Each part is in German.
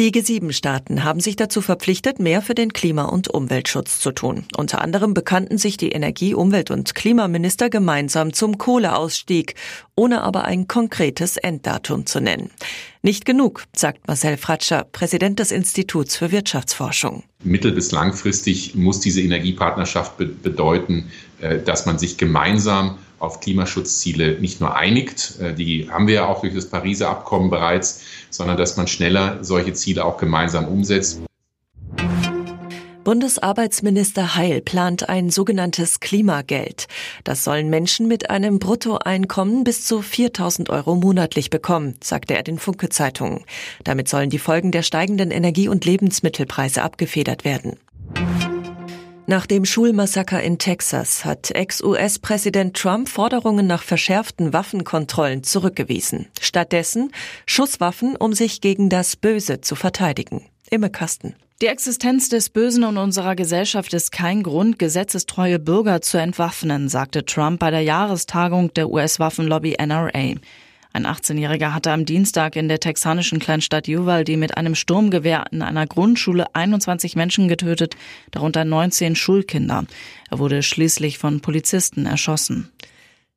Die G7-Staaten haben sich dazu verpflichtet, mehr für den Klima- und Umweltschutz zu tun. Unter anderem bekannten sich die Energie-, Umwelt- und Klimaminister gemeinsam zum Kohleausstieg, ohne aber ein konkretes Enddatum zu nennen. Nicht genug, sagt Marcel Fratscher, Präsident des Instituts für Wirtschaftsforschung. Mittel- bis langfristig muss diese Energiepartnerschaft bedeuten, äh, dass man sich gemeinsam auf Klimaschutzziele nicht nur einigt, äh, die haben wir ja auch durch das Pariser Abkommen bereits, sondern dass man schneller solche Ziele auch gemeinsam umsetzt. Bundesarbeitsminister Heil plant ein sogenanntes Klimageld. Das sollen Menschen mit einem Bruttoeinkommen bis zu 4000 Euro monatlich bekommen, sagte er den Funke Zeitungen. Damit sollen die Folgen der steigenden Energie- und Lebensmittelpreise abgefedert werden. Nach dem Schulmassaker in Texas hat Ex-US-Präsident Trump Forderungen nach verschärften Waffenkontrollen zurückgewiesen. Stattdessen Schusswaffen, um sich gegen das Böse zu verteidigen. Imme Kasten. Die Existenz des Bösen in unserer Gesellschaft ist kein Grund, gesetzestreue Bürger zu entwaffnen, sagte Trump bei der Jahrestagung der US-Waffenlobby NRA. Ein 18-Jähriger hatte am Dienstag in der texanischen Kleinstadt Uvalde mit einem Sturmgewehr in einer Grundschule 21 Menschen getötet, darunter 19 Schulkinder. Er wurde schließlich von Polizisten erschossen.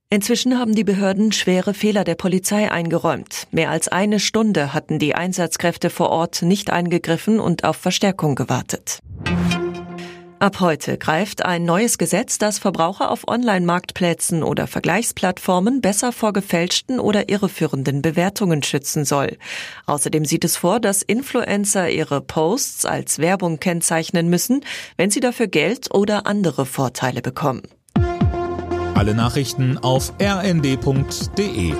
Inzwischen haben die Behörden schwere Fehler der Polizei eingeräumt. Mehr als eine Stunde hatten die Einsatzkräfte vor Ort nicht eingegriffen und auf Verstärkung gewartet. Ab heute greift ein neues Gesetz, das Verbraucher auf Online-Marktplätzen oder Vergleichsplattformen besser vor gefälschten oder irreführenden Bewertungen schützen soll. Außerdem sieht es vor, dass Influencer ihre Posts als Werbung kennzeichnen müssen, wenn sie dafür Geld oder andere Vorteile bekommen. Alle Nachrichten auf rnd.de